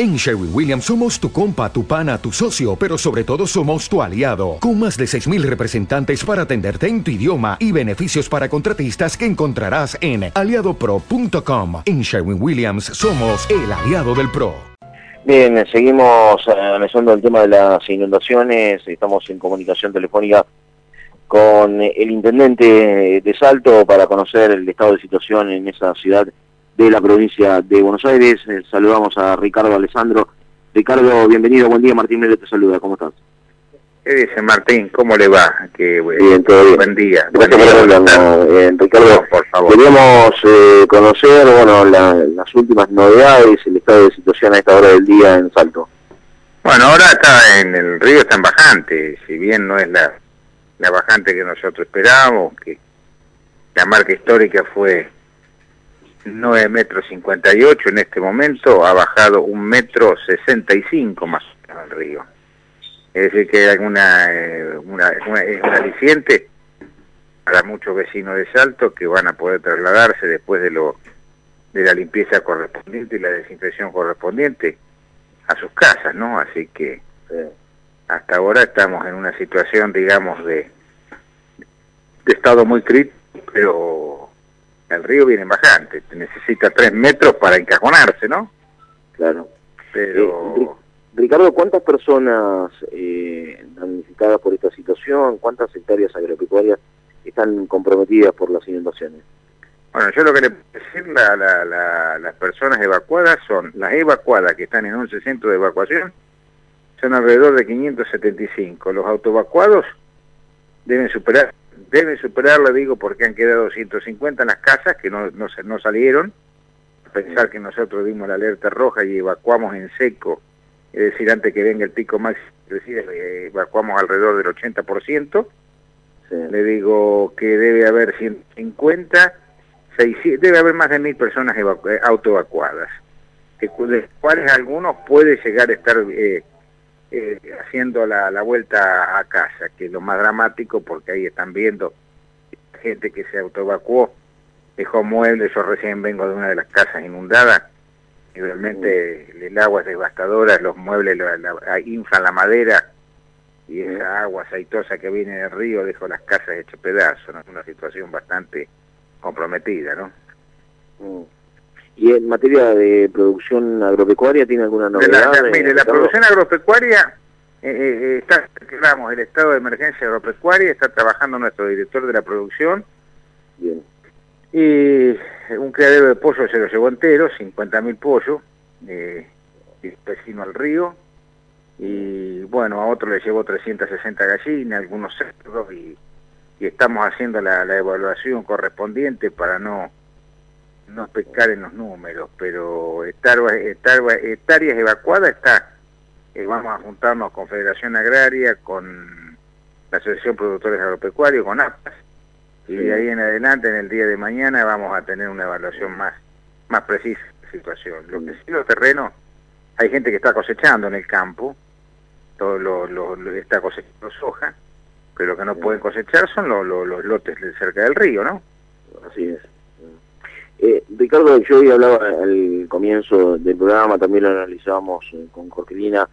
En Sherwin Williams somos tu compa, tu pana, tu socio, pero sobre todo somos tu aliado, con más de 6.000 representantes para atenderte en tu idioma y beneficios para contratistas que encontrarás en aliadopro.com. En Sherwin Williams somos el aliado del PRO. Bien, seguimos analizando el tema de las inundaciones, estamos en comunicación telefónica con el intendente de Salto para conocer el estado de situación en esa ciudad de la provincia de Buenos Aires. Eh, saludamos a Ricardo Alessandro. Ricardo, bienvenido, buen día, Martín Melo te saluda, ¿cómo estás? ¿Qué dice Martín? ¿Cómo le va? Que, bien, todo bien. Buen día. Gracias por hablarnos, Ricardo. por favor. Queríamos eh, conocer, bueno, las últimas novedades, el estado de situación a esta hora del día en Salto. Bueno, ahora está en el río está en bajante, si bien no es la, la bajante que nosotros esperábamos, que la marca histórica fue 9 metros 58 en este momento, ha bajado un metro 65 más al río. Es decir, que hay alguna, eh, una, es un aliciente para muchos vecinos de Salto que van a poder trasladarse después de lo de la limpieza correspondiente y la desinfección correspondiente a sus casas, ¿no? Así que hasta ahora estamos en una situación, digamos, de, de estado muy crítico, pero el río viene bajante, necesita tres metros para encajonarse, ¿no? Claro. Pero... Eh, Ricardo, ¿cuántas personas eh, damnificadas por esta situación, cuántas hectáreas agropecuarias están comprometidas por las inundaciones? Bueno, yo lo que le puedo decir, la, las personas evacuadas son, las evacuadas que están en 11 centros de evacuación, son alrededor de 575. Los autoevacuados deben superar deben superarla, digo, porque han quedado 150 en las casas que no, no, no salieron. A pensar que nosotros dimos la alerta roja y evacuamos en seco, es decir, antes que venga el pico máximo, eh, evacuamos alrededor del 80%. Le digo que debe haber 150, 600, debe haber más de mil personas eh, autoevacuadas, de cuales algunos puede llegar a estar... Eh, eh, haciendo la, la, vuelta a casa, que es lo más dramático porque ahí están viendo gente que se autoevacuó, dejó muebles, yo recién vengo de una de las casas inundadas, y realmente el agua es devastadora, los muebles la, inflan la madera, y esa agua aceitosa que viene del río dejó las casas hechas pedazos, ¿no? es una situación bastante comprometida, ¿no? Mm. ¿Y en materia de producción agropecuaria tiene alguna novedad? La, mire, la producción agropecuaria, eh, eh, está, digamos, el estado de emergencia agropecuaria, está trabajando nuestro director de la producción. Bien. Y un criadero de pollo se lo llevó entero, 50.000 pollos, eh, vecino al río. Y bueno, a otro le llevó 360 gallinas, algunos cerdos, y, estamos haciendo la evaluación correspondiente para no no pescar en los números, pero estar, estar, hectáreas evacuadas está. Eh, vamos a juntarnos con Federación Agraria, con la Asociación Productores Agropecuarios, con APAS, y de ahí en adelante, en el día de mañana, vamos a tener una evaluación más, más precisa de la situación. Lo que sí, los terrenos, hay gente que está cosechando en el campo, todo lo, lo, está cosechando soja, pero lo que no pueden cosechar son los, los lotes cerca del río, ¿no? Así es. Ricardo, yo hoy hablaba al comienzo del programa, también lo analizábamos eh, con Jorgelina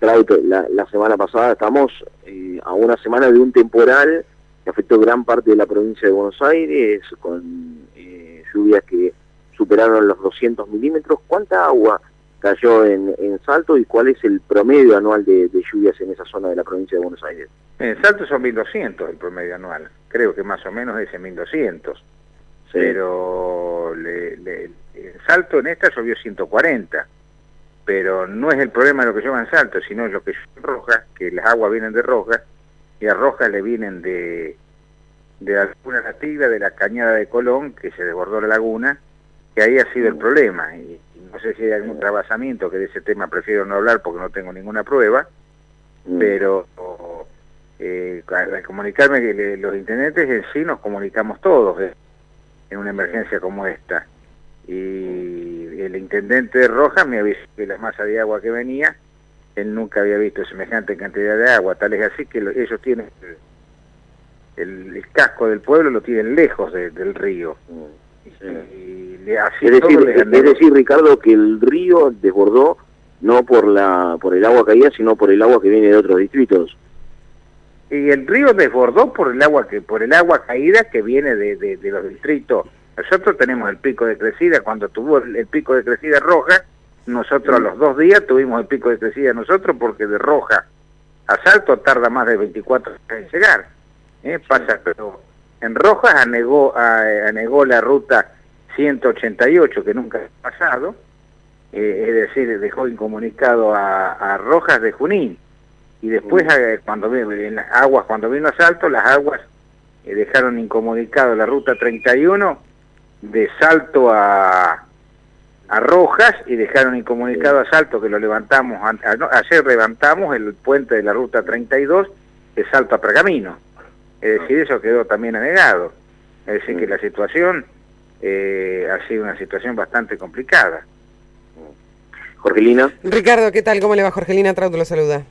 la, la semana pasada, estamos eh, a una semana de un temporal que afectó gran parte de la provincia de Buenos Aires, con eh, lluvias que superaron los 200 milímetros. ¿Cuánta agua cayó en, Salto y cuál es el promedio anual de, de, lluvias en esa zona de la provincia de Buenos Aires? En Salto son 1.200 el promedio anual, creo que más o menos es en 1.200 pero le, le, Salto en esta llovió 140, pero no es el problema de lo que lleva en Salto, sino lo que llueve en Roja, que las aguas vienen de Roja, y a Roja le vienen de, de la laguna nativa, de la cañada de Colón, que se desbordó la laguna, que ahí ha sido el problema, y, no sé si hay algún trabasamiento, que de ese tema prefiero no hablar porque no tengo ninguna prueba, mm. pero eh, al comunicarme que los intendentes en sí nos comunicamos todos, eh en una emergencia como esta. Y el intendente de Rojas me avisó que la masa de agua que venía, él nunca había visto semejante cantidad de agua, tal es así que ellos tienen el, casco del pueblo lo tienen lejos del río. es, decir, es decir, Ricardo, que el río desbordó no por la por el agua caída, sino por el agua que viene de otros distritos. Y el río desbordó por el agua que por el agua caída que viene de, de, los distritos. Nosotros tenemos el pico de crecida, cuando tuvo el, pico de crecida roja, nosotros a los dos días tuvimos el pico de crecida nosotros porque de roja a salto tarda más de 24 horas en llegar. ¿eh? Pasa, pero en roja anegó, anegó la ruta 188 que nunca ha pasado, eh, es decir, dejó incomunicado a, Rojas de Junín. Y después, eh, cuando en las aguas, cuando vino asalto, las aguas eh, dejaron incomunicado la ruta 31 de Salto a, a Rojas y dejaron incomunicado a Salto que lo levantamos, ayer levantamos el puente de la ruta 32 de Salto a Pergamino. Es decir, eso quedó también anegado. Es decir, que la situación eh, ha sido una situación bastante complicada. Jorgelina. Ricardo, ¿qué tal? ¿Cómo le va? Jorgelina Trauto lo saluda.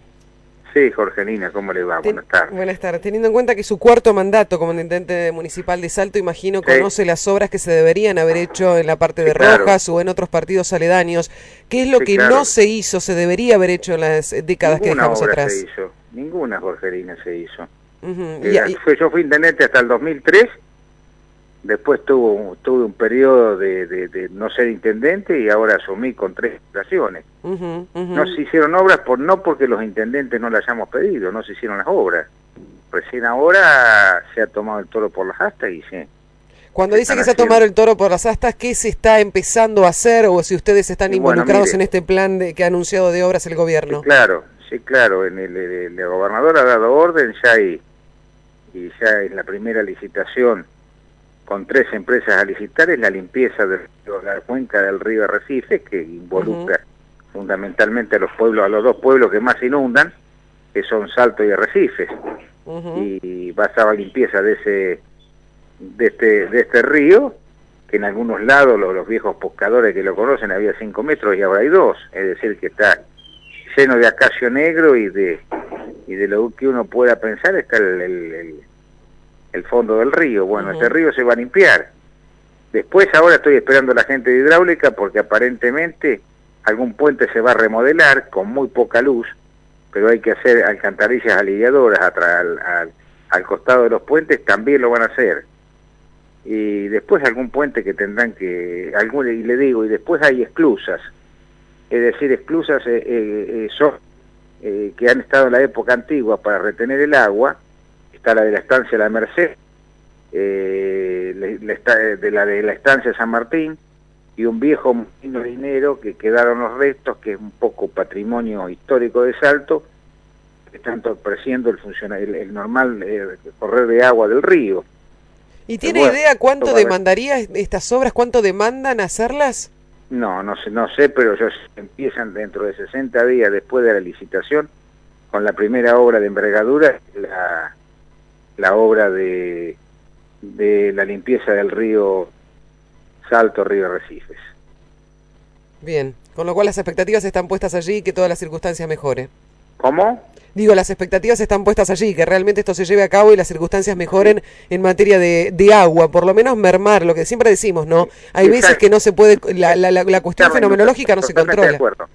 Sí, Jorgelina, ¿cómo le va? Buenas tardes. Buenas tardes. Teniendo en cuenta que su cuarto mandato como intendente municipal de Salto, imagino conoce las obras que se deberían haber hecho en la parte de Rojas o en otros partidos aledaños. ¿Qué es lo que no se hizo, se debería haber hecho en las décadas que dejamos atrás? Se hizo. Ninguna, Jorgelina, se hizo. Eh, yo fui intendente hasta el 2003 Después tuvo, tuve un periodo de, no ser intendente y ahora asumí con tres estaciones. No se hicieron obras por no porque los intendentes no las hayamos pedido, no se hicieron las obras. Recién ahora se ha tomado el toro por las astas y sí. Cuando dice que se ha tomado el toro por las astas, ¿qué se está empezando a hacer o si ustedes están involucrados en este plan de, que ha anunciado de obras el gobierno? claro, sí, claro. En el, el, gobernador ha dado orden ya y, y ya en la primera licitación con tres empresas a licitar es la limpieza de la cuenca del río Arrecife, que involucra fundamentalmente a los pueblos, a los dos pueblos que más inundan, que son Salto y Arrecifes. Y basaba limpieza de ese de este, de este río, que en algunos lados los, viejos pescadores que lo conocen había cinco metros y ahora hay dos, es decir que está lleno de acacio negro y de y de lo que uno pueda pensar está el el fondo del río. Bueno, ese río se va a limpiar. Después ahora estoy esperando a la gente de hidráulica porque aparentemente algún puente se va a remodelar con muy poca luz, pero hay que hacer alcantarillas aliviadoras al, al, al costado de los puentes, también lo van a hacer. Y después algún puente que tendrán que, algún, y le digo, y después hay esclusas, es decir, esclusas eh, eh, eh son, eh, que han estado en la época antigua para retener el agua, está la de la estancia La Merced, eh, de la de la estancia San Martín, y un viejo molino de dinero que quedaron los restos, que es un poco patrimonio histórico de Salto, que están entorpeciendo el, el, normal eh, correr de agua del río. ¿Y tiene idea cuánto demandaría estas obras, cuánto demandan hacerlas? No, no sé, no sé, pero ellos empiezan dentro de 60 días después de la licitación con la primera obra de envergadura, la, la obra de, de la limpieza del río Salto, río Recifes. Bien, con lo cual las expectativas están puestas allí y que todas las circunstancias mejoren. ¿Cómo? Digo, las expectativas están puestas allí, que realmente esto se lleve a cabo y las circunstancias mejoren en materia de, de agua, por lo menos mermar, lo que siempre decimos, ¿no? Hay veces que no se puede, la, la, la, cuestión fenomenológica no se controla. De acuerdo.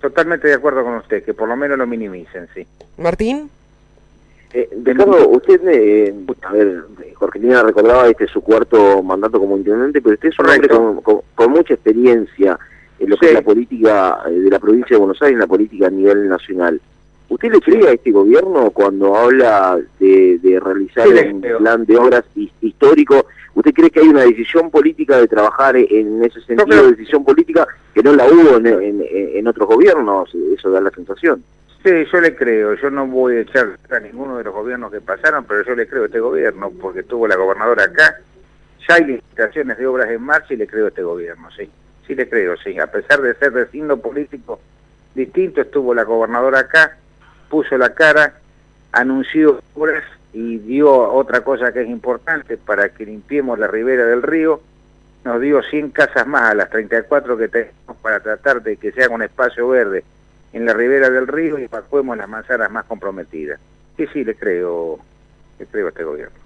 Totalmente de acuerdo con usted, que por lo menos lo minimicen, sí. Martín. Eh, Ricardo, usted, eh, a ver, Jorgelina recordaba este su cuarto mandato como intendente, pero usted es un hombre con, mucha experiencia en lo que es la política eh, de la provincia de Buenos Aires, en la política a nivel nacional. ¿Usted le cree a este gobierno cuando habla de, realizar un plan de obras histórico? ¿Usted cree que hay una decisión política de trabajar en ese sentido de decisión política que no la hubo en otros gobiernos? Eso da la sensación. Sí, yo le creo, yo no voy a echar a ninguno de los gobiernos que pasaron, pero yo le creo a este gobierno, porque estuvo la gobernadora acá, ya hay licitaciones de obras en marcha y le creo a este gobierno, sí, sí le creo, sí, a pesar de ser de signo político distinto, estuvo la gobernadora acá, puso la cara, anunció obras y dio otra cosa que es importante para que limpiemos la ribera del río, nos dio 100 casas más a las 34 que tenemos para tratar de que sea un espacio verde en la ribera del río y evacuemos las manzanas más comprometidas. Sí, sí, le creo, le creo a este gobierno.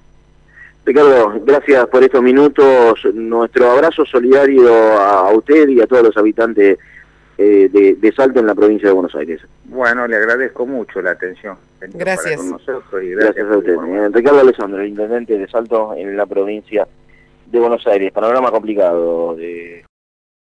Ricardo, gracias por estos minutos. Nuestro abrazo solidario a usted y a todos los habitantes eh, de, Salto en la provincia de Buenos Aires. Bueno, le agradezco mucho la atención. Gracias. gracias. a usted. Eh, Ricardo Alessandro, el intendente de Salto en la provincia de Buenos Aires. Panorama complicado de